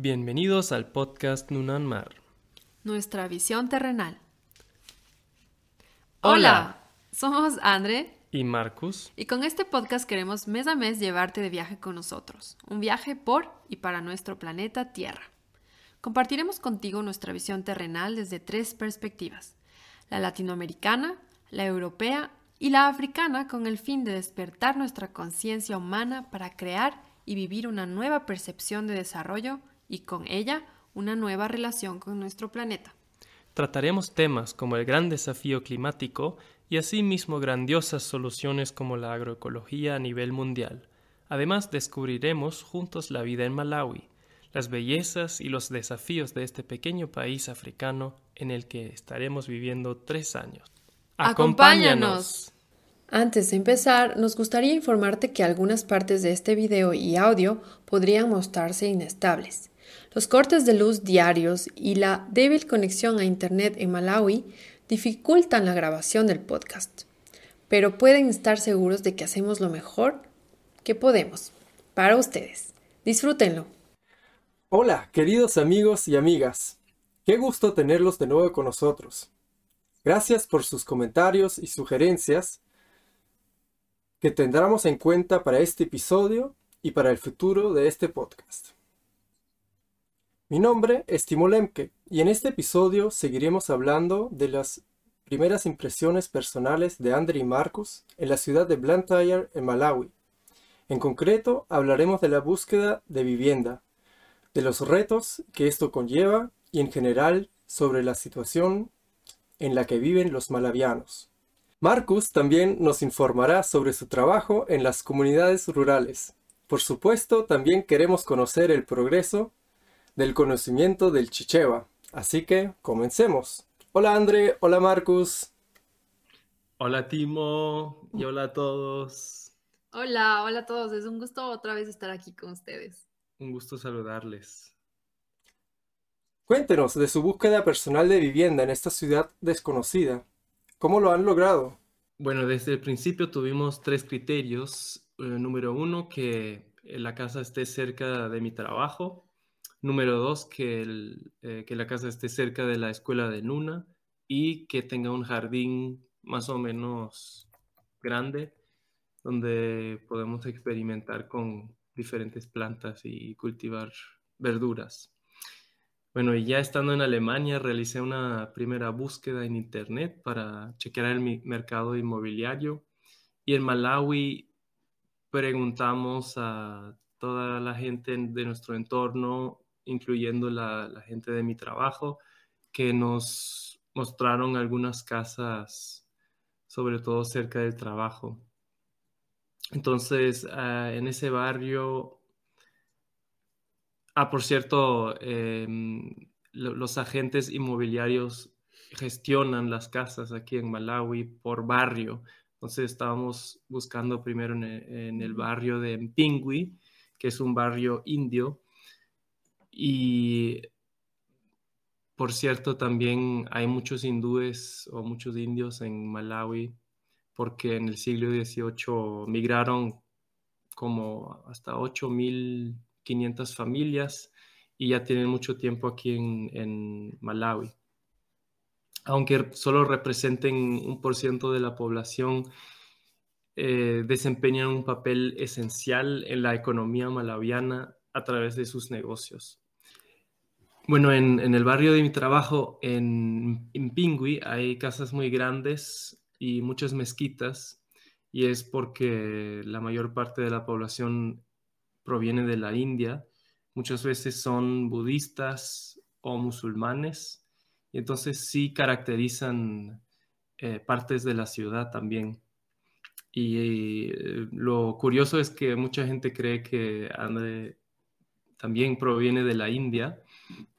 Bienvenidos al podcast Nunanmar. Nuestra visión terrenal. Hola. somos Andre ¿Y Marcus? y con este podcast queremos mes a mes llevarte de viaje con nosotros, un viaje por y para nuestro planeta Tierra. Compartiremos contigo nuestra visión terrenal desde tres perspectivas, la latinoamericana, la europea y la africana con el fin de despertar nuestra conciencia humana para crear y vivir una nueva percepción de desarrollo y con ella una nueva relación con nuestro planeta. Trataremos temas como el gran desafío climático y asimismo grandiosas soluciones como la agroecología a nivel mundial. Además descubriremos juntos la vida en Malawi, las bellezas y los desafíos de este pequeño país africano en el que estaremos viviendo tres años. ¡Acompáñanos! Antes de empezar, nos gustaría informarte que algunas partes de este video y audio podrían mostrarse inestables. Los cortes de luz diarios y la débil conexión a Internet en Malawi dificultan la grabación del podcast, pero pueden estar seguros de que hacemos lo mejor que podemos para ustedes. Disfrútenlo. Hola, queridos amigos y amigas. Qué gusto tenerlos de nuevo con nosotros. Gracias por sus comentarios y sugerencias que tendremos en cuenta para este episodio y para el futuro de este podcast. Mi nombre es Timo Lemke y en este episodio seguiremos hablando de las primeras impresiones personales de Andre y Marcus en la ciudad de Blantyre, en Malawi. En concreto, hablaremos de la búsqueda de vivienda, de los retos que esto conlleva y en general sobre la situación en la que viven los malavianos. Marcus también nos informará sobre su trabajo en las comunidades rurales. Por supuesto, también queremos conocer el progreso del conocimiento del Chicheva. Así que comencemos. Hola André, hola Marcus. Hola Timo y hola a todos. Hola, hola a todos. Es un gusto otra vez estar aquí con ustedes. Un gusto saludarles. Cuéntenos de su búsqueda personal de vivienda en esta ciudad desconocida. ¿Cómo lo han logrado? Bueno, desde el principio tuvimos tres criterios. Eh, número uno, que la casa esté cerca de mi trabajo. Número dos, que, el, eh, que la casa esté cerca de la escuela de Nuna y que tenga un jardín más o menos grande donde podemos experimentar con diferentes plantas y cultivar verduras. Bueno, y ya estando en Alemania, realicé una primera búsqueda en Internet para chequear el mercado inmobiliario. Y en Malawi preguntamos a toda la gente de nuestro entorno incluyendo la, gente de mi trabajo, que nos mostraron algunas casas, sobre todo cerca del trabajo. Entonces, ah, en ese barrio, ah, por cierto, em, los agentes inmobiliarios gestionan las casas aquí en Malawi por barrio. Entonces estábamos buscando primero en el, en el barrio de Mpingwi, que es un barrio indio, y por cierto, también hay muchos hindúes o muchos indios en Malawi, porque en el siglo XVIII migraron como hasta 8.500 familias y ya tienen mucho tiempo aquí en, Malawi. Aunque solo representen un por ciento de la población, eh, desempeñan un papel esencial en la economía malawiana a través de sus negocios. Bueno, en, el barrio de mi trabajo, en, en Pingui, hay casas muy grandes y muchas mezquitas, y es porque la mayor parte de la población proviene de la India. Muchas veces son budistas o musulmanes, y entonces sí caracterizan eh, partes de la ciudad también. Y eh, lo curioso es que mucha gente cree que André también proviene de la India,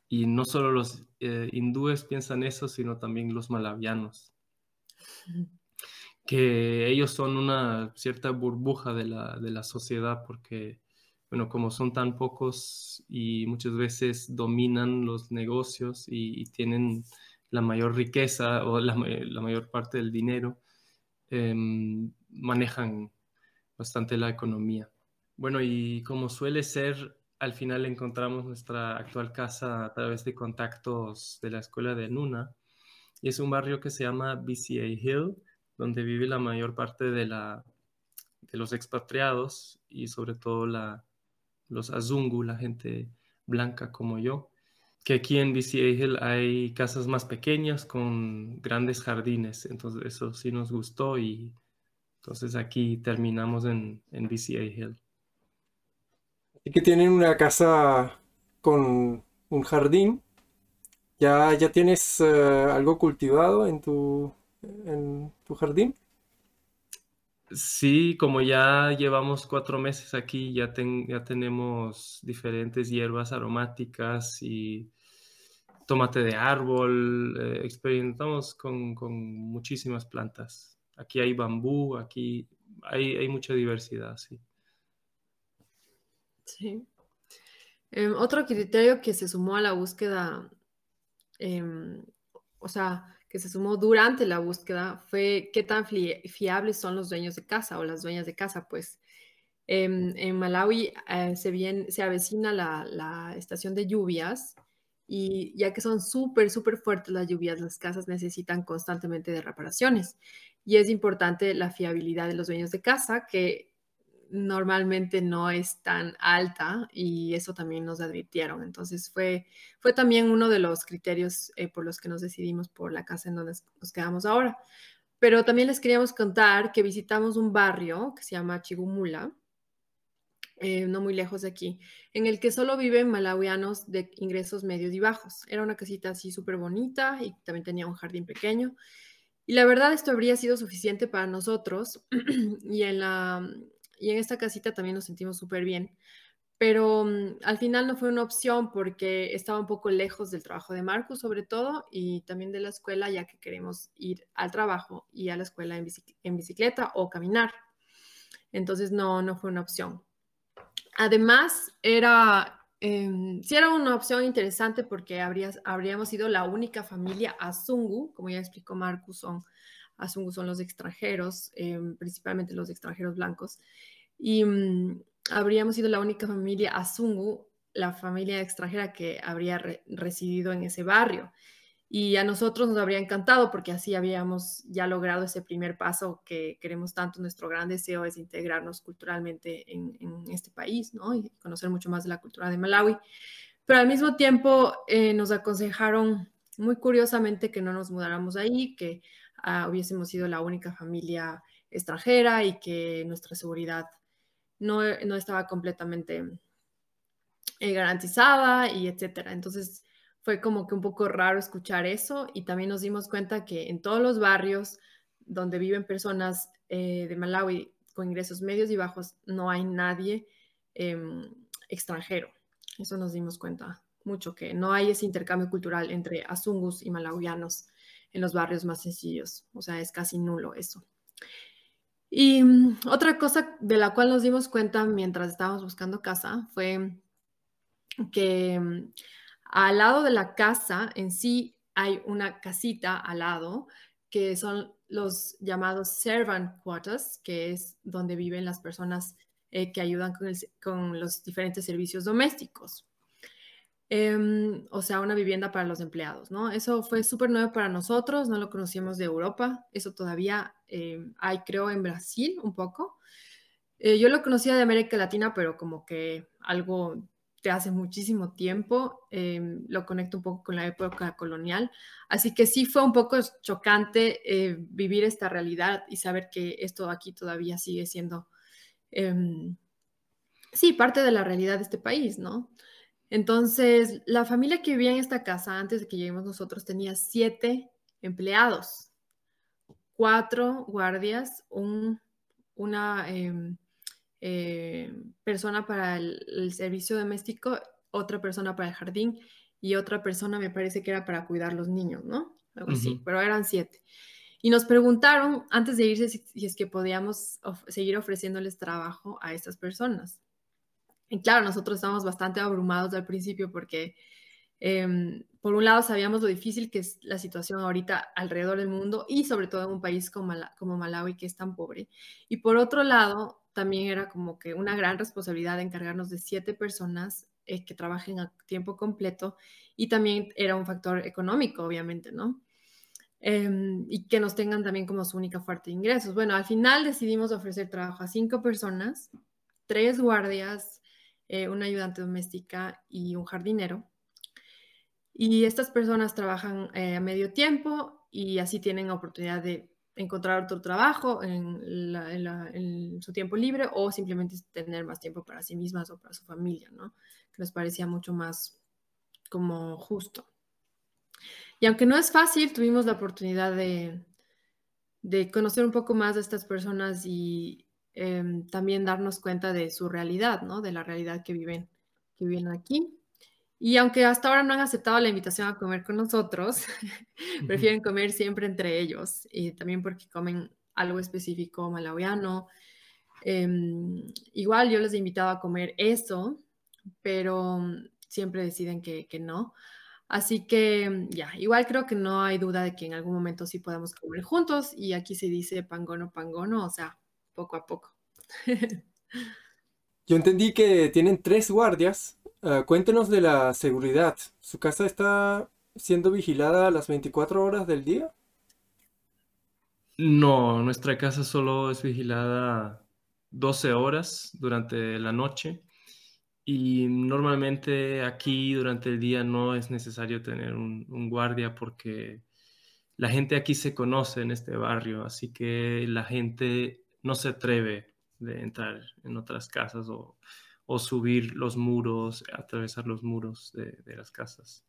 y no solo los eh, hindúes piensan eso, sino también los malavianos. Que ellos son una cierta burbuja de la, sociedad porque, bueno, como son tan pocos y muchas veces dominan los negocios y, tienen la mayor riqueza o la, mayor parte del dinero, em, manejan bastante la economía. Bueno, y como suele ser al final encontramos nuestra actual casa a través de contactos de la escuela de Nuna. Y es un barrio que se llama BCA Hill, donde vive la mayor parte de, la, de los expatriados y sobre todo la, los Azungu, la gente blanca como yo. Que aquí en BCA Hill hay casas más pequeñas con grandes jardines, entonces eso sí nos gustó y entonces aquí terminamos en, en BCA Hill. Así que tienen una casa con un jardín. ¿Ya, ya tienes eh, algo cultivado en tu, en tu jardín? Sí, como ya llevamos cuatro meses aquí, ya, ya tenemos diferentes hierbas aromáticas y tomate de árbol. Eh, experimentamos con, con, muchísimas plantas. Aquí hay bambú, aquí hay, hay mucha diversidad, sí. Sí. Em, otro criterio que se sumó a la búsqueda, em, o sea, que se sumó durante la búsqueda fue qué tan fiables son los dueños de casa o las dueñas de casa, pues. Em, en Malawi eh, se, bien, se avecina la, la, estación de lluvias y ya que son súper, súper fuertes las lluvias, las casas necesitan constantemente de reparaciones y es importante la fiabilidad de los dueños de casa que normalmente no es tan alta y eso también nos advirtieron. Entonces fue, fue también uno de los criterios eh, por los que nos decidimos por la casa en donde nos quedamos ahora. Pero también les queríamos contar que visitamos un barrio que se llama Chigumula, eh, no muy lejos de aquí, en el que solo viven malawianos de ingresos medios y bajos. Era una casita así súper bonita y también tenía un jardín pequeño. Y la verdad esto habría sido suficiente para nosotros y en la, y en esta casita también nos sentimos súper bien. Pero mm, al final no fue una opción porque estaba un poco lejos del trabajo de Marcus, sobre todo, y también de la escuela, ya que queremos ir al trabajo y a la escuela en, bicicleta o caminar. Entonces no, no fue una opción. Además, era, eh, era una opción interesante porque habríamos sido la única familia Azungu, como ya explicó Marcus, son Azungu son los extranjeros, em, principalmente los extranjeros blancos. Y mm, habríamos sido la única familia Azungu, la familia extranjera que habría residido en ese barrio. Y a nosotros nos habría encantado porque así habíamos ya logrado ese primer paso que queremos tanto. Nuestro gran deseo es integrarnos culturalmente en, este país, ¿no? Y conocer mucho más de la cultura de Malawi. Pero al mismo tiempo eh, nos aconsejaron muy curiosamente que no nos mudáramos ahí, que Ah, hubiésemos sido la única familia extranjera y que nuestra seguridad no, no estaba completamente eh, garantizada y etcétera. Entonces fue como que un poco raro escuchar eso y también nos dimos cuenta que en todos los barrios donde viven personas eh, de Malawi con ingresos medios y bajos no hay nadie em, extranjero. Eso nos dimos cuenta mucho, que no hay ese intercambio cultural entre azungus y malawianos en los barrios más sencillos. O sea, es casi nulo eso. Y mm, otra cosa de la cual nos dimos cuenta mientras estábamos buscando casa fue que mm, al lado de la casa en sí hay una casita al lado que son los llamados servant quarters, que es donde viven las personas eh, que ayudan con los diferentes servicios domésticos. Em, o sea, una vivienda para los empleados, ¿no? Eso fue súper nuevo para nosotros, no lo conocíamos de Europa, eso todavía em, hay, creo, en Brasil un poco. Eh, yo lo conocía de América Latina, pero como que algo de hace muchísimo tiempo, em, lo conecto un poco con la época colonial, así que sí fue un poco chocante eh, vivir esta realidad y saber que esto aquí todavía sigue siendo, sí, parte de la realidad de este país, ¿no? Entonces, la familia que vivía en esta casa antes de que lleguemos nosotros tenía siete empleados, cuatro guardias, una em, eh, persona para el, servicio doméstico, otra persona para el jardín y otra persona me parece que era para cuidar los niños, ¿no? Algo así, pero eran siete. Y nos preguntaron antes de irse si es que podíamos seguir ofreciéndoles trabajo a estas personas. Y claro, nosotros estábamos bastante abrumados al principio porque, em, por un lado, sabíamos lo difícil que es la situación ahorita alrededor del mundo y sobre todo en un país como, Malawi que es tan pobre. Y por otro lado, también era como que una gran responsabilidad de encargarnos de siete personas eh, que trabajen a tiempo completo y también era un factor económico, obviamente, ¿no? Em, y que nos tengan también como su única fuente de ingresos. Bueno, al final decidimos ofrecer trabajo a cinco personas, tres guardias, eh, una ayudante doméstica y un jardinero. Y estas personas trabajan eh, a medio tiempo y así tienen oportunidad de encontrar otro trabajo en, su tiempo libre o simplemente tener más tiempo para sí mismas o para su familia, ¿no? Que nos parecía mucho más como justo. Y aunque no es fácil, tuvimos la oportunidad de, conocer un poco más de estas personas y em, también darnos cuenta de su realidad, ¿no? De la realidad que viven, que viven aquí. Y aunque hasta ahora no han aceptado la invitación a comer con nosotros, prefieren comer siempre entre ellos, y también porque comen algo específico malawiano. Em, igual yo les he invitado a comer eso, pero siempre deciden que, que no. Así que mm, ya, igual creo que no hay duda de que en algún momento sí podemos comer juntos y aquí se dice pangono, pangono, o sea, poco a poco. Yo entendí que tienen tres guardias. Uh, cuéntenos de la seguridad. ¿Su casa está siendo vigilada las 24 horas del día? No, nuestra casa solo es vigilada 12 horas durante la noche y normalmente aquí durante el día no es necesario tener un, guardia porque la gente aquí se conoce en este barrio, así que la gente no se atreve de entrar en otras casas o, subir los muros, atravesar los muros de, las casas.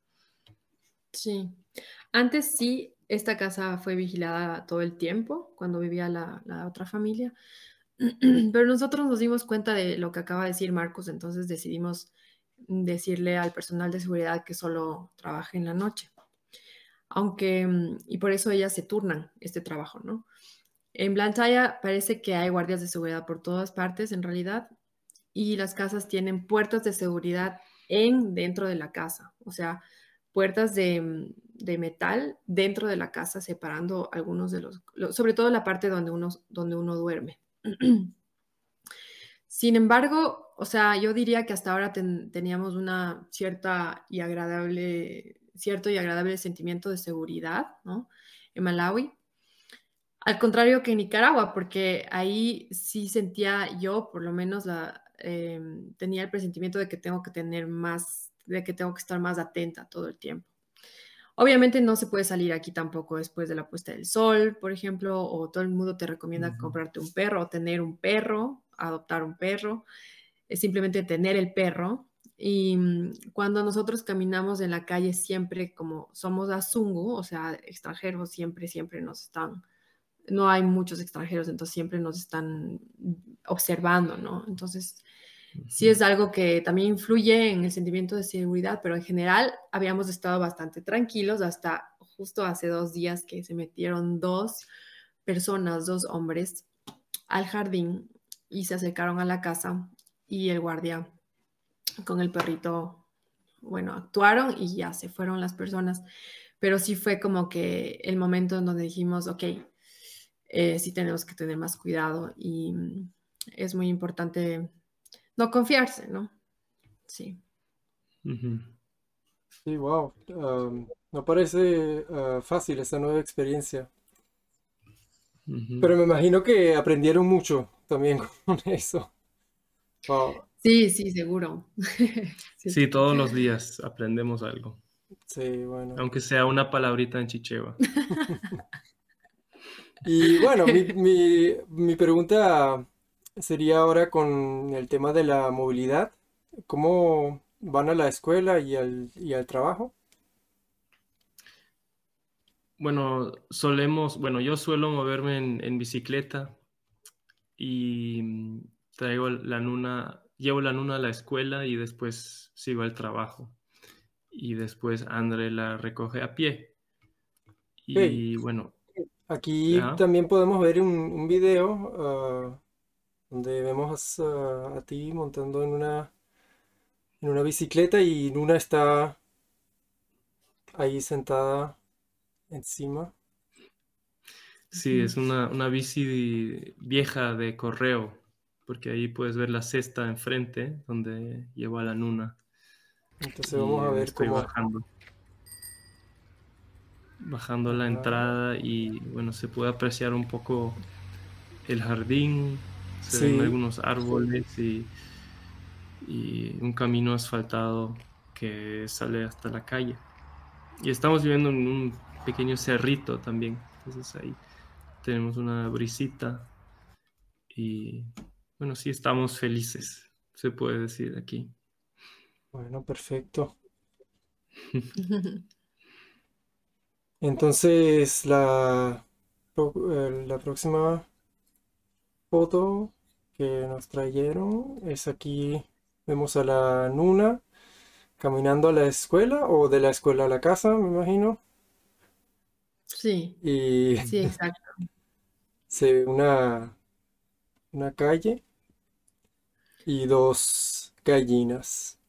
Sí, antes sí, esta casa fue vigilada todo el tiempo cuando vivía la, la otra familia, Pero nosotros nos dimos cuenta de lo que acaba de decir Marcos, entonces decidimos decirle al personal de seguridad que solo trabaje en la noche. Aunque, y por eso ellas se turnan este trabajo, ¿no? En Blanchaya parece que hay guardias de seguridad por todas partes, en realidad, y las casas tienen puertas de seguridad en dentro de la casa, o sea, puertas de, de metal dentro de la casa, separando algunos de los, sobre todo la parte donde uno, donde uno duerme. Sin embargo, o sea, yo diría que hasta ahora teníamos una cierta y agradable, cierto y agradable sentimiento de seguridad, ¿no? En Malawi. Al contrario que en Nicaragua, porque ahí sí sentía yo, por lo menos, la, em, tenía el presentimiento de que tengo que tener más, de que tengo que estar más atenta todo el tiempo. Obviamente no se puede salir aquí tampoco después de la puesta del sol, por ejemplo, o todo el mundo te recomienda comprarte un perro o tener un perro, adoptar un perro, es simplemente tener el perro. Y mm, cuando nosotros caminamos en la calle siempre como somos azungu, o sea, extranjeros, siempre, siempre nos están, no hay muchos extranjeros, entonces siempre nos están observando, ¿no? Entonces, sí es algo que también influye en el sentimiento de seguridad, pero en general habíamos estado bastante tranquilos hasta justo hace dos días que se metieron dos personas, dos hombres, al jardín y se acercaron a la casa y el guardia con el perrito, bueno, actuaron y ya se fueron las personas, pero sí fue como que el momento en donde dijimos, ok, eh, sí tenemos que tener más cuidado y mm, es muy importante no confiarse, ¿no? Sí. Sí, wow. no parece ah, fácil esa nueva experiencia. Pero me imagino que aprendieron mucho también con eso. Sí, sí, seguro. sí. todos los días aprendemos algo. Sí, bueno. Aunque sea una palabrita en chicheva. Y bueno, mi, mi pregunta sería ahora con el tema de la movilidad. ¿Cómo van a la escuela y al, trabajo? Bueno, solemos, bueno, yo suelo moverme en, bicicleta y mm, traigo la nuna, llevo la nuna a la escuela y después sigo al trabajo. Y después André la recoge a pie. Y bueno. Aquí también podemos ver un, video ah, donde vemos a, ti montando en una, en una bicicleta y Luna está ahí sentada encima. Sí, es una, una bici vieja de correo, porque ahí puedes ver la cesta enfrente donde lleva la nuna. Entonces vamos a ver estoy cómo... bajando. Bajando la entrada y bueno, se puede apreciar un poco el jardín, se Sí. ven algunos árboles y, y un camino asfaltado que sale hasta la calle. Y estamos viviendo en un pequeño cerrito también. Entonces ahí tenemos una brisita y bueno, sí estamos felices, se puede decir aquí. Bueno, perfecto. Entonces, la, la próxima foto que nos trajeron es aquí. Vemos a la Nuna caminando a la escuela o de la escuela a la casa, me imagino. Sí, Y sí, exacto. se ve una, una calle y dos gallinas.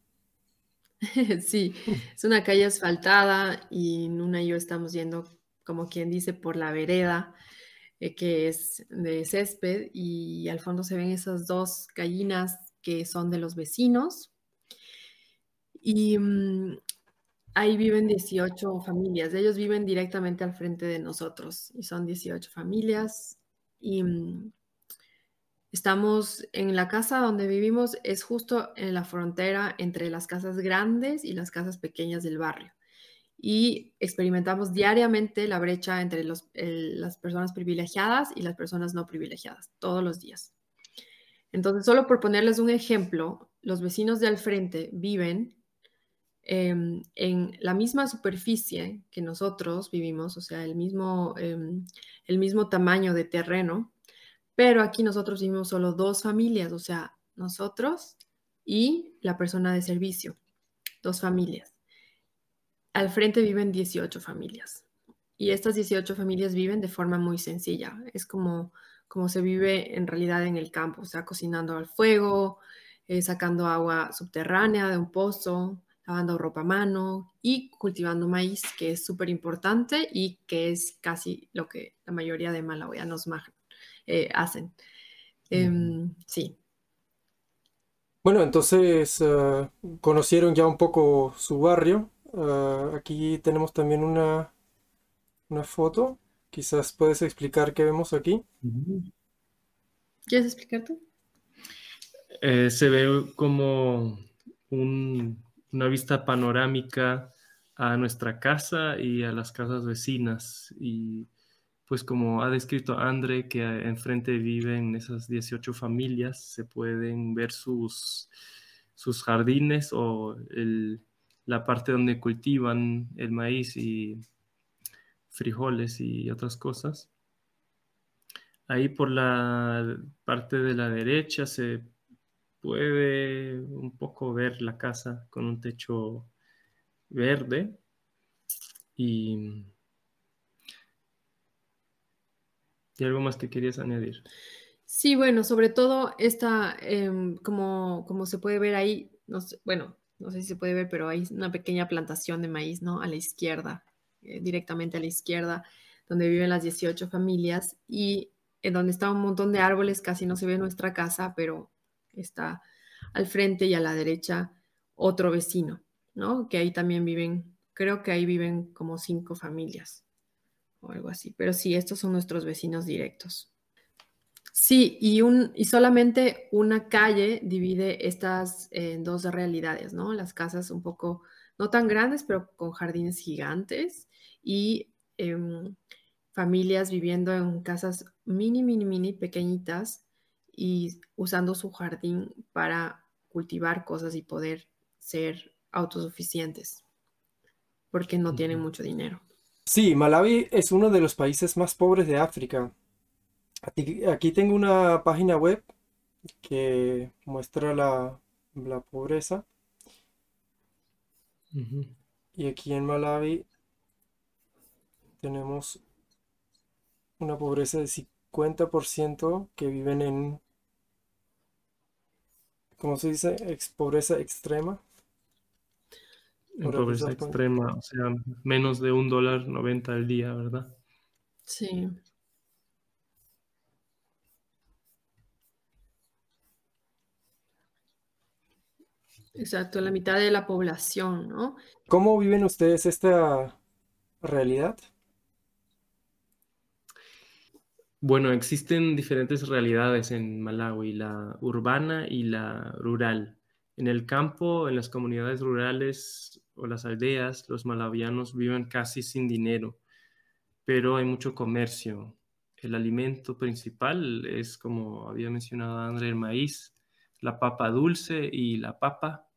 Sí, es una calle asfaltada y Nuna y yo estamos yendo, como quien dice, por la vereda, eh, que es de césped, y al fondo se ven esas dos gallinas que son de los vecinos. Y mm, ahí viven 18 familias. Ellos viven directamente al frente de nosotros y son 18 familias. Y mm, Estamos en la casa donde vivimos, es justo en la frontera entre las casas grandes y las casas pequeñas del barrio. Y experimentamos diariamente la brecha entre las personas privilegiadas y las personas no privilegiadas, todos los días. Entonces, solo por ponerles un ejemplo, los vecinos de al frente viven em, en la misma superficie que nosotros vivimos, o sea, el mismo, em, el mismo tamaño de terreno, pero aquí nosotros vivimos solo dos familias, o sea, nosotros y la persona de servicio, dos familias. Al frente viven 18 familias y estas 18 familias viven de forma muy sencilla. Es como, como se vive en realidad en el campo, o sea, cocinando al fuego, eh, sacando agua subterránea de un pozo, lavando ropa a mano y cultivando maíz, que es súper importante y que es casi lo que la mayoría de malawianos ma- eh, hacen. Em, sí, Bueno, entonces eh, conocieron ya un poco su barrio. Eh, aquí tenemos también una, una foto. Quizás puedes explicar qué vemos aquí. ¿quieres explicar tú? Eh, se ve como un- una vista panorámica a nuestra casa y a las casas vecinas. Y pues como ha descrito André, que enfrente viven esas 18 familias, se pueden ver sus, sus jardines o el- la parte donde cultivan el maíz y frijoles y otras cosas. Ahí por la parte de la derecha se puede un poco ver la casa con un techo verde y, y algo más que querías añadir. Sí, bueno, sobre todo esta, em, como, como se puede ver ahí, bueno, no sé si se puede ver, pero hay una pequeña plantación de maíz, ¿no? A la izquierda, eh, directamente a la izquierda, donde viven las 18 familias y en donde está un montón de árboles, casi no se ve nuestra casa, pero está al frente y a la derecha otro vecino, ¿no? Que ahí también viven, creo que ahí viven como cinco familias o algo así, pero sí, estos son nuestros vecinos directos. Sí, y, un, y solamente una calle divide estas eh, dos realidades, ¿no? Las casas un poco, no tan grandes, pero con jardines gigantes y em, familias viviendo en casas mini, mini, mini pequeñitas y usando su jardín para cultivar cosas y poder ser autosuficientes, porque no tienen mucho dinero. Sí, Malawi es uno de los países más pobres de África. Aquí, aquí tengo una página web que muestra la, la pobreza. Ujú. Y aquí en Malawi tenemos una pobreza de 50% que viven en, ¿cómo se dice? Ex- pobreza extrema. Pues en pobreza extrema, o sea, menos de un dólar noventa al día, ¿verdad? Sí. Exacto, la mitad de la población, ¿no? ¿Cómo viven ustedes esta realidad? Bueno, existen diferentes realidades en Malawi, la urbana y la rural. En el campo, en las comunidades rurales o las aldeas, los malawianos viven casi sin dinero, pero hay mucho comercio. El alimento principal es, como había mencionado André, el maíz, la papa dulce y la papa,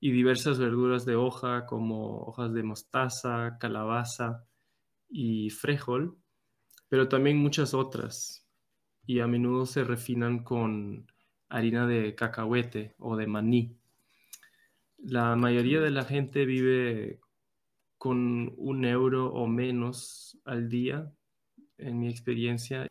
y diversas verduras de hoja como hojas de mostaza, calabaza y frijol pero también muchas otras, y a menudo se refinan con harina de cacahuete o de maní. La mayoría de la gente vive con un euro o menos al día, en mi experiencia.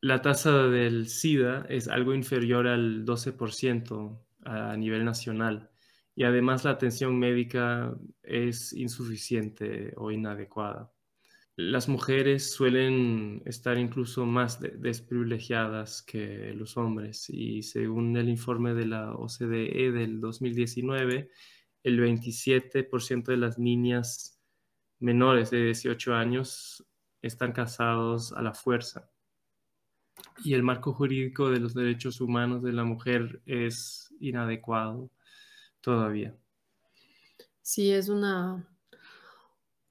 La tasa del SIDA es algo inferior al 12% a nivel nacional y además la atención médica es insuficiente o inadecuada las mujeres suelen estar incluso más desprivilegiadas que los hombres y según el informe de la OCDE del 2019, el 27% de las niñas menores de 18 años están casados a la fuerza. Y el marco jurídico de los derechos humanos de la mujer es inadecuado todavía. Sí, es una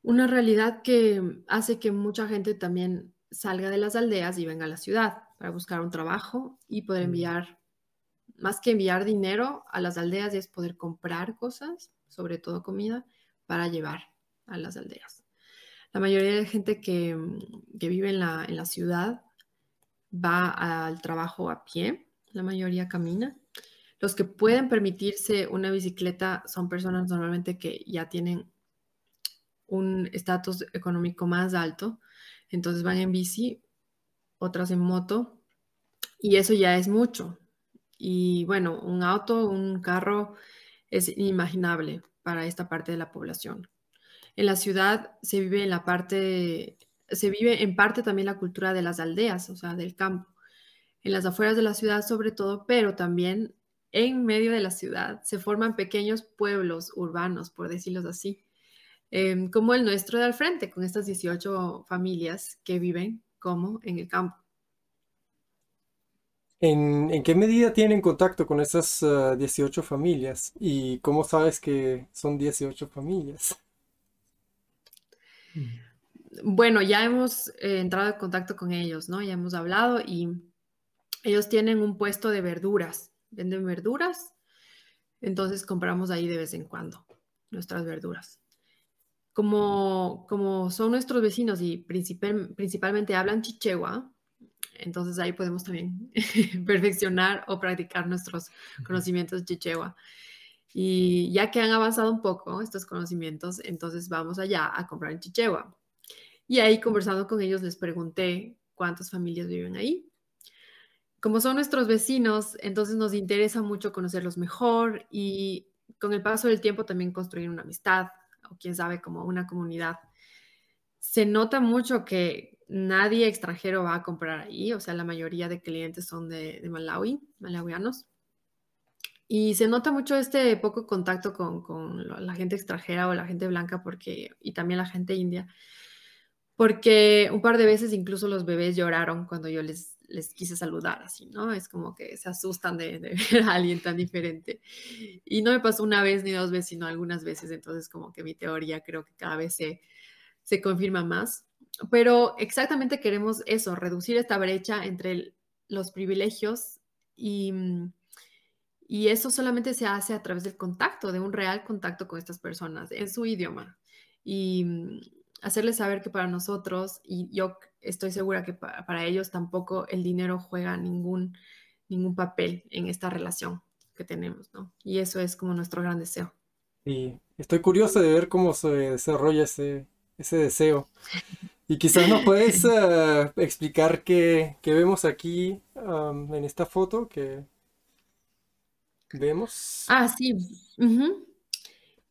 una realidad que hace que mucha gente también salga de las aldeas y venga a la ciudad para buscar un trabajo y poder enviar, más que enviar dinero a las aldeas, es poder comprar cosas, sobre todo comida, para llevar a las aldeas. La mayoría de la gente que, vive en la, en la ciudad va al trabajo a pie, la mayoría camina. Los que pueden permitirse una bicicleta son personas normalmente que ya tienen un estatus económico más alto, entonces van en bici, otras en moto, y eso ya es mucho. Y bueno, un auto, un carro es inimaginable para esta parte de la población. En la ciudad se vive en la parte, se vive en parte también la cultura de las aldeas, o sea, del campo. En las afueras de la ciudad sobre todo, pero también en medio de la ciudad se forman pequeños pueblos urbanos, por decirlo así, Em, como el nuestro de al frente, con estas 18 familias que viven como en el campo. ¿En, qué medida tienen contacto con esas 18 ah, familias? ¿Y cómo sabes que son 18 familias? Bueno, ya hemos eh, entrado en contacto con ellos, ¿no? Ya hemos hablado y ellos tienen un puesto de verduras, venden verduras, entonces compramos ahí de vez en cuando nuestras verduras como, como son nuestros vecinos y principalmente hablan chichewa, entonces ahí podemos también perfeccionar o practicar nuestros conocimientos chichewa. Y ya que han avanzado un poco estos conocimientos, entonces vamos allá a comprar en chichewa. Y ahí conversando con ellos les pregunté cuántas familias viven ahí. Como son nuestros vecinos, entonces nos interesa mucho conocerlos mejor y con el paso del tiempo también construir una amistad, o quién sabe, como una comunidad, se nota mucho que nadie extranjero va a comprar ahí, o sea, la mayoría de clientes son de, Malawi, malawianos. Y se nota mucho este poco contacto con, la gente extranjera o la gente blanca porque, y también la gente india, porque un par de veces incluso los bebés lloraron cuando yo les, les quise saludar, así, ¿no? Es como que se asustan de, de, ver a alguien tan diferente. Y no me pasó una vez ni dos veces, sino algunas veces, entonces como que mi teoría creo que cada vez se, se confirma más. Pero exactamente queremos eso, reducir esta brecha entre los privilegios y, y eso solamente se hace a través del contacto, de un real contacto con estas personas en su idioma. Y hacerles saber que para nosotros, y yo estoy segura que para, ellos tampoco el dinero juega ningún, ningún papel en esta relación que tenemos, ¿no? Y eso es como nuestro gran deseo. Y estoy curioso de ver cómo se desarrolla ese, ese deseo. Y quizás nos puedes eh, explicar qué, vemos aquí en esta foto que vemos. Ah, sí.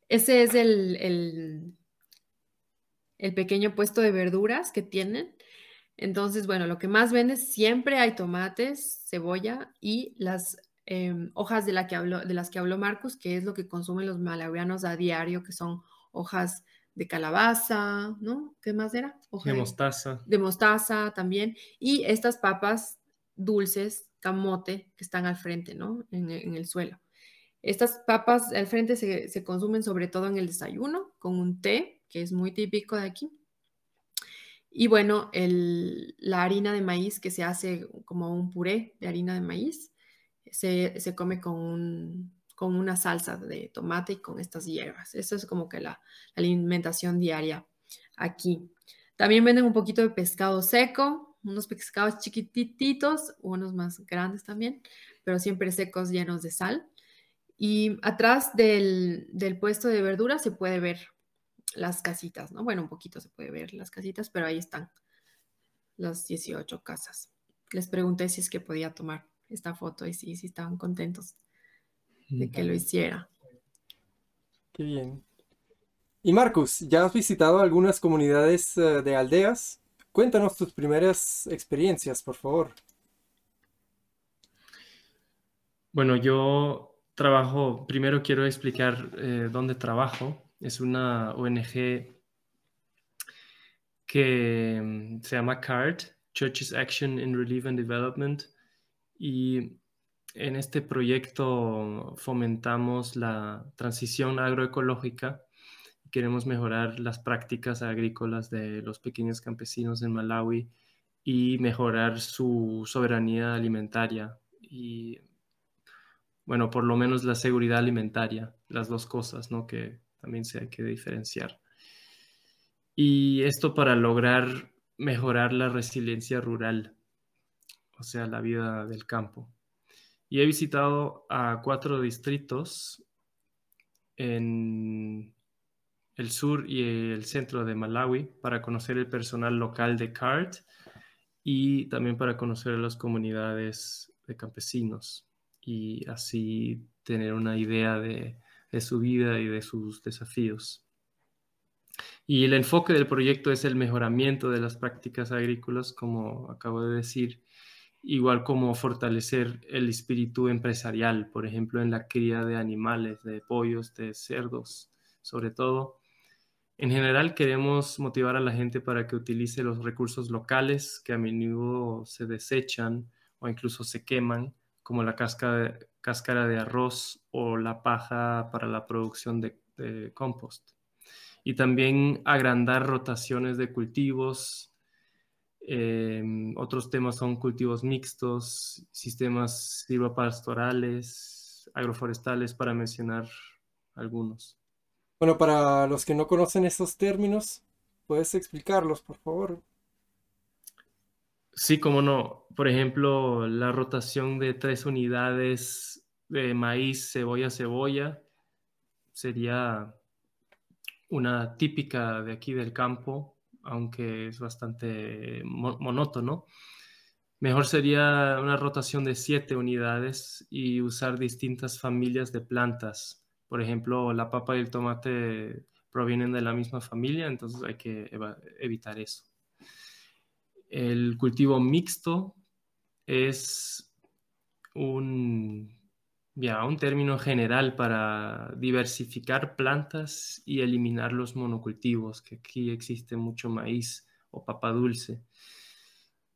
Ese es el, el pequeño puesto de verduras que tienen. Entonces, bueno, lo que más venden siempre hay tomates, cebolla y las em, hojas de, la que habló, de las que habló Marcus, que es lo que consumen los malawianos a diario, que son hojas de calabaza, ¿no? ¿Qué más era? de mostaza. De mostaza también. Y estas papas dulces, camote, que están al frente, ¿no? En, el suelo. Estas papas al frente se, se, consumen sobre todo en el desayuno, con un té, que es muy típico de aquí. Y bueno, el, la harina de maíz que se hace como un puré de harina de maíz, se, se come con un, con una salsa de tomate y con estas hierbas. Esa es como que la, alimentación diaria aquí. También venden un poquito de pescado seco, unos pescados chiquititos, unos más grandes también, pero siempre secos llenos de sal. Y atrás del, del, puesto de verduras se puede ver las casitas, ¿no? Bueno, un poquito se puede ver las casitas, pero ahí están las 18 casas. Les pregunté si es que podía tomar esta foto y si, si estaban contentos de que lo hiciera. Qué bien. Y Marcus, ¿ya has visitado algunas comunidades eh, de aldeas? Cuéntanos tus primeras experiencias, por favor. Bueno, yo trabajo, primero quiero explicar eh, dónde trabajo. Es una ONG que mm, se llama CARD, Churches Action in Relief and Development, y en este proyecto fomentamos la transición agroecológica. Queremos mejorar las prácticas agrícolas de los pequeños campesinos en Malawi y mejorar su soberanía alimentaria y, bueno, por lo menos la seguridad alimentaria, las dos cosas, ¿no? Que también se hay que diferenciar. Y esto para lograr mejorar la resiliencia rural, o sea, la vida del campo y he visitado a cuatro distritos en el sur y el centro de Malawi para conocer el personal local de CART y también para conocer las comunidades de campesinos y así tener una idea de, de su vida y de sus desafíos. Y el enfoque del proyecto es el mejoramiento de las prácticas agrícolas, como acabo de decir, igual como fortalecer el espíritu empresarial, por ejemplo, en la cría de animales, de pollos, de cerdos, sobre todo. En general queremos motivar a la gente para que utilice los recursos locales que a menudo se desechan o incluso se queman, como la cáscara de arroz o la paja para la producción de, compost. Y también agrandar rotaciones de cultivos, Em, otros temas son cultivos mixtos, sistemas silvopastorales, agroforestales, para mencionar algunos. Bueno, para los que no conocen estos términos, ¿puedes explicarlos, por favor? Sí, como no. Por ejemplo, la rotación de tres unidades de maíz, cebolla, cebolla, sería una típica de aquí del campo aunque es bastante monótono. Mejor sería una rotación de siete unidades y usar distintas familias de plantas. Por ejemplo, la papa y el tomate provienen de la misma familia, entonces hay que evitar eso. El cultivo mixto es un término general para diversificar plantas y eliminar los monocultivos, que aquí existe mucho maíz o papa dulce.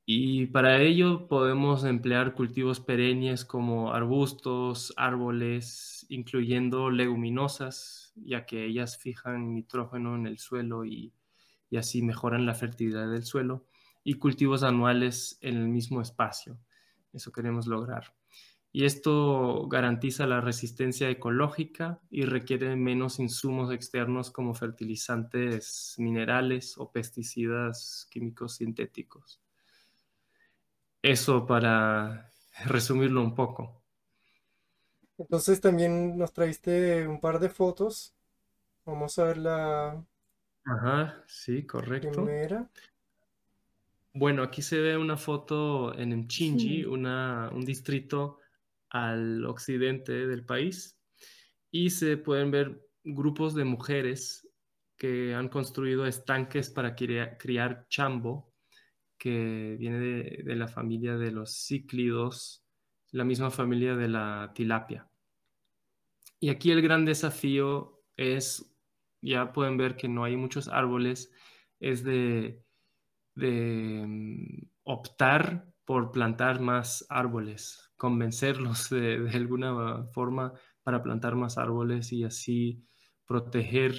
Y para ello podemos emplear cultivos perennes como arbustos, árboles, incluyendo leguminosas, ya que ellas fijan nitrógeno en el suelo y así mejoran la fertilidad del suelo, y cultivos anuales en el mismo espacio. Eso queremos lograr y esto garantiza la resistencia ecológica y requiere menos insumos externos como fertilizantes minerales o pesticidas químicos sintéticos. Eso para resumirlo un poco. Entonces también nos traiste un par de fotos. Vamos a ver la Ajá, sí, correcto. primera. Bueno, aquí se ve una foto en Mchinji, un distrito al occidente del país y se pueden ver grupos de mujeres que han construido estanques para criar, chambo, que viene de, la familia de los cíclidos, la misma familia de la tilapia. Y aquí el gran desafío es, ya pueden ver que no hay muchos árboles, es de, mm, optar por plantar más árboles, convencerlos de, de, alguna forma para plantar más árboles y así proteger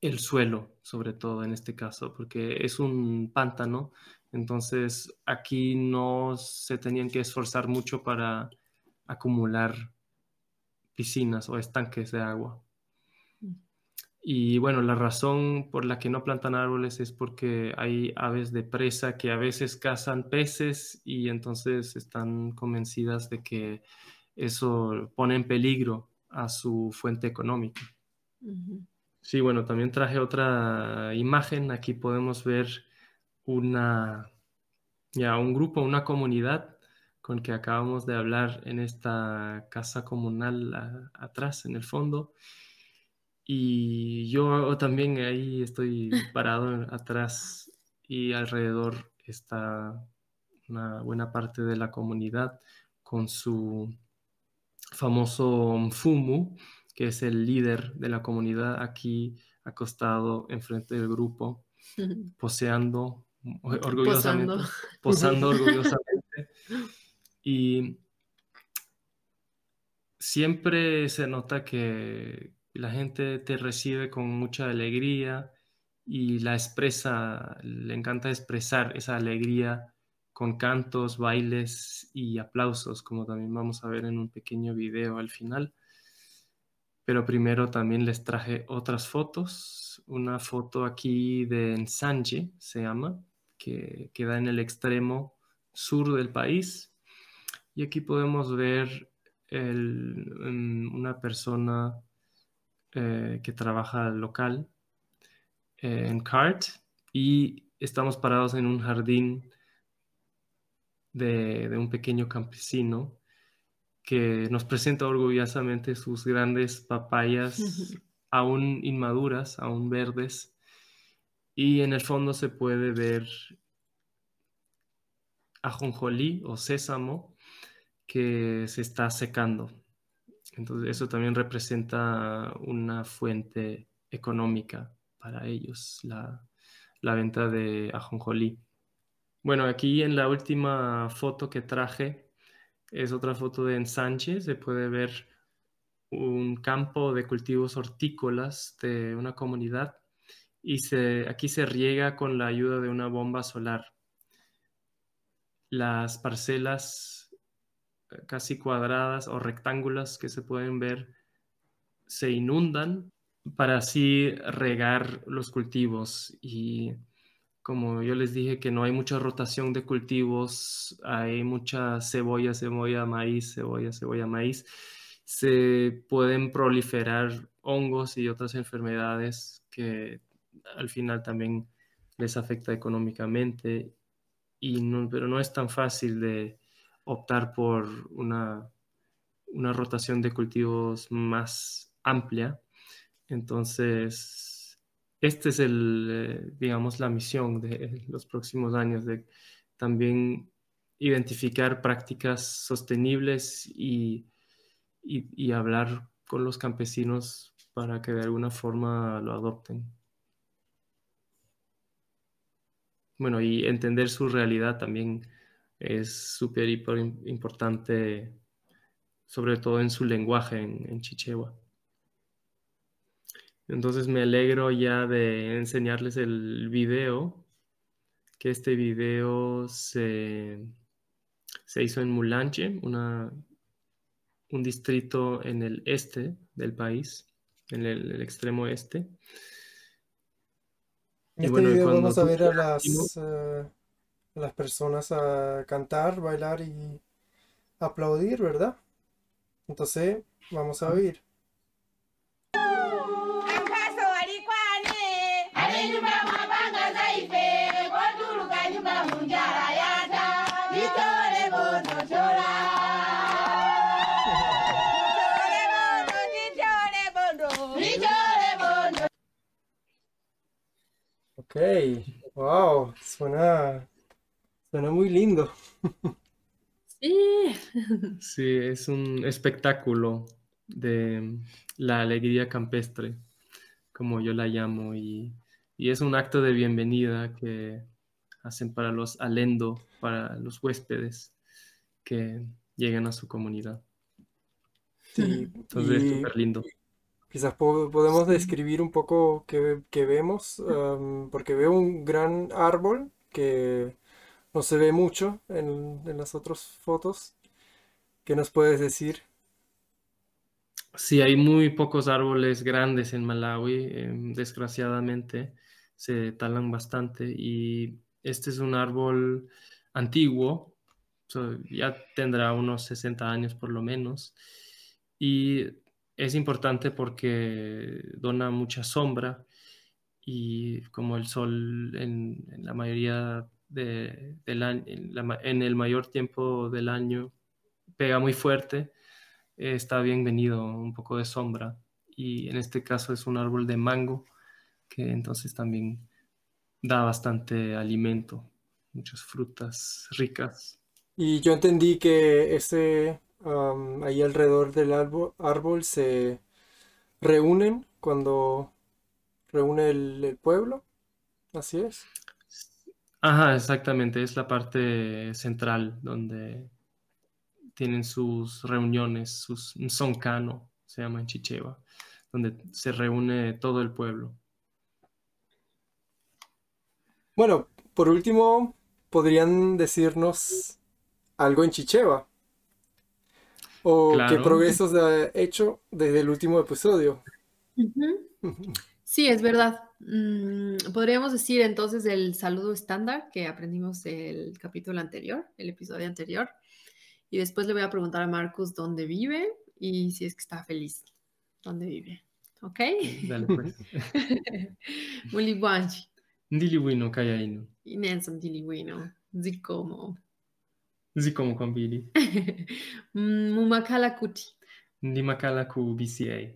el suelo, sobre todo en este caso, porque es un pántano, entonces aquí no se tenían que esforzar mucho para acumular piscinas o estanques de agua. Y bueno, la razón por la que no plantan árboles es porque hay aves de presa que a veces cazan peces y entonces están convencidas de que eso pone en peligro a su fuente económica. Sí, bueno, también traje otra imagen. Aquí podemos ver una, ya, un grupo, una comunidad con que acabamos de hablar en esta casa comunal atrás, en el fondo. Y yo también ahí estoy parado atrás y alrededor está una buena parte de la comunidad con su famoso Fumu, que es el líder de la comunidad aquí acostado enfrente del grupo, poseando orgullosamente, posando, orgullosamente. Y siempre se nota que la gente te recibe con mucha alegría y la expresa, le encanta expresar esa alegría con cantos, bailes y aplausos, como también vamos a ver en un pequeño video al final. Pero primero también les traje otras fotos. Una foto aquí de Ensanje, se llama, que queda en el extremo sur del país. Y aquí podemos ver una persona eh, que trabaja local eh, en CART y estamos parados en un jardín de, de un pequeño campesino que nos presenta orgullosamente sus grandes papayas aún inmaduras, aún verdes, y en el fondo se puede ver ajonjolí o sésamo que se está secando. Entonces eso también representa una fuente económica para ellos, la, venta de ajonjolí. Bueno, aquí en la última foto que traje es otra foto de ensanche, se puede ver un campo de cultivos hortícolas de una comunidad y se, aquí se riega con la ayuda de una bomba solar. Las parcelas casi cuadradas o rectángulas que se pueden ver se inundan para así regar los cultivos. Y como yo les dije que no hay mucha rotación de cultivos, hay mucha cebolla, cebolla, maíz, cebolla, cebolla, maíz, se pueden proliferar hongos y otras enfermedades que al final también les afecta económicamente, y pero no es tan fácil de optar por una, una rotación de cultivos más amplia. Entonces, este es el, eh, digamos, la misión de los próximos años, de también identificar prácticas sostenibles y, y, hablar con los campesinos para que de alguna forma lo adopten. Bueno, y entender su realidad también es súper importante, sobre todo en su lenguaje, en, en Chichewa. Entonces me alegro ya de enseñarles el video, que este video se, hizo en Mulanche, una, un distrito en el este del país, en el, extremo este. En este video vamos a ver a las, las personas a cantar, bailar y aplaudir, ¿verdad? Entonces, vamos a oír. Ok, wow, suena, suena muy lindo. Sí, es un espectáculo de la alegría campestre, como yo la llamo, y, y es un acto de bienvenida que hacen para los alendo, para los huéspedes que llegan a su comunidad. Sí, Entonces es y súper lindo. quizás po- podemos describir un poco qué, qué vemos, porque veo un gran árbol que no se ve mucho en, las otras fotos. ¿Qué nos puedes decir? Sí, hay muy pocos árboles grandes en Malawi, em, desgraciadamente se talan bastante y este es un árbol antiguo, ya tendrá unos 60 años por lo menos y es importante porque dona mucha sombra y como el sol en, en la mayoría de- del en en el mayor tiempo del año pega muy fuerte está bienvenido un poco de sombra. Y en este caso es un árbol de mango que entonces también da bastante alimento, muchas frutas ricas. Y yo entendí que ese, ahí alrededor del árbol, árbol se reúnen cuando reúne el pueblo. Así es. Ajá, exactamente, es la parte central donde tienen sus reuniones, sus soncano, se llama en Chicheva, donde se reúne todo el pueblo. Bueno, por último, podrían decirnos algo en Chicheva. O qué progresos ha hecho desde el último episodio. Sí, es verdad. Mm, podríamos decir entonces el saludo estándar que aprendimos el capítulo anterior, el episodio anterior. Y después le voy a preguntar a Marcus dónde vive y si es que está feliz. ¿Dónde vive? ¿Ok? Dale pues. Mulibwanji. Ndiliwino kayaino. Y Nelson Diliwino. Zikomo. Zikomo kwambiri. Mumakala Kuti. Ndimakala ku BCA.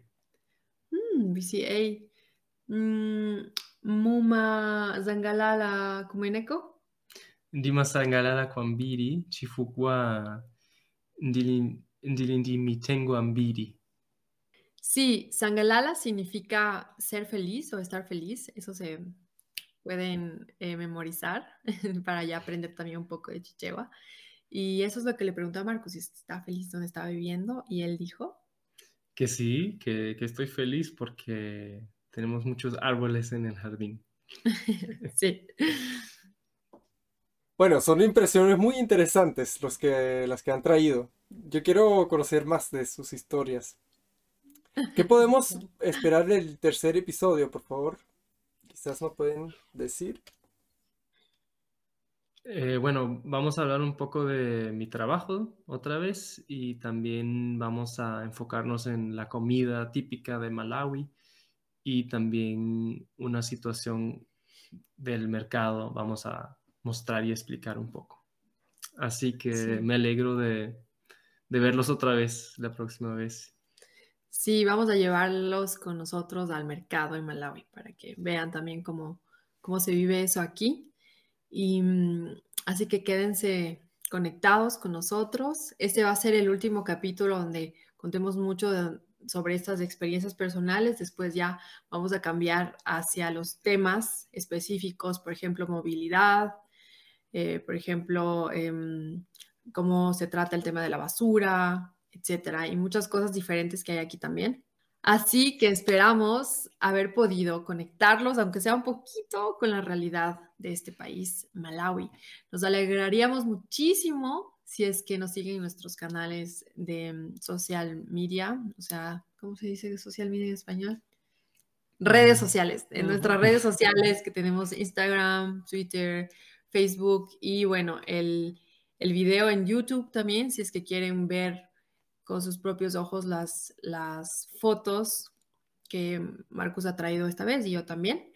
Mm, BCA. Mm, Muma Zangalala Kumeneko. Ndimasangalala kwambiri chifukwa ndili, ndili ndi mitengo ambiri. Sí, Sangalala significa ser feliz o estar feliz. Eso se pueden eh, memorizar para ya aprender también un poco de Chichewa. Y eso es lo que le preguntó a Marcos, si está feliz donde estaba viviendo. Y él dijo, Que sí, que, que estoy feliz porque tenemos muchos árboles en el jardín. sí. Bueno, son impresiones muy interesantes los que, las que han traído. Yo quiero conocer más de sus historias. ¿Qué podemos esperar del tercer episodio, por favor? Quizás nos pueden decir. Eh, bueno, vamos a hablar un poco de mi trabajo otra vez y también vamos a enfocarnos en la comida típica de Malawi y también una situación del mercado vamos a mostrar y explicar un poco. Así que Sí. me alegro de, de verlos otra vez la próxima vez. Sí, vamos a llevarlos con nosotros al mercado en Malawi para que vean también cómo, cómo se vive eso aquí. Y mm, así que quédense conectados con nosotros. Este va a ser el último capítulo donde contemos mucho de- sobre estas experiencias personales. Después ya vamos a cambiar hacia los temas específicos, por ejemplo, movilidad, eh, por ejemplo, em, cómo se trata el tema de la basura, etcétera, y muchas cosas diferentes que hay aquí también. Así que esperamos haber podido conectarlos, aunque sea un poquito, con la realidad de este país, Malawi. Nos alegraríamos muchísimo si es que nos siguen en nuestros canales de mm, social media, o sea, ¿cómo se dice social media en español? Redes sociales, en nuestras redes sociales que tenemos Instagram, Twitter, Facebook y bueno, el, el video en YouTube también, si es que quieren ver con sus propios ojos las, las fotos que Marcus ha traído esta vez y yo también.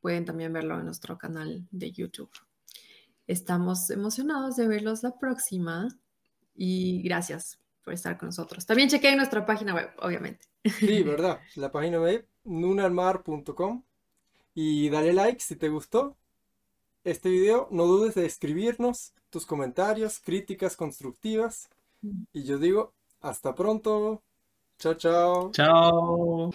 Pueden también verlo en nuestro canal de YouTube. Estamos emocionados de verlos la próxima y gracias por estar con nosotros. También chequen nuestra página web, obviamente. Sí, ¿verdad? La página web nunalmar.com y dale like si te gustó. este video, no dudes de escribirnos tus comentarios, críticas constructivas. Y yo digo, hasta pronto. Chao, chao. Chao.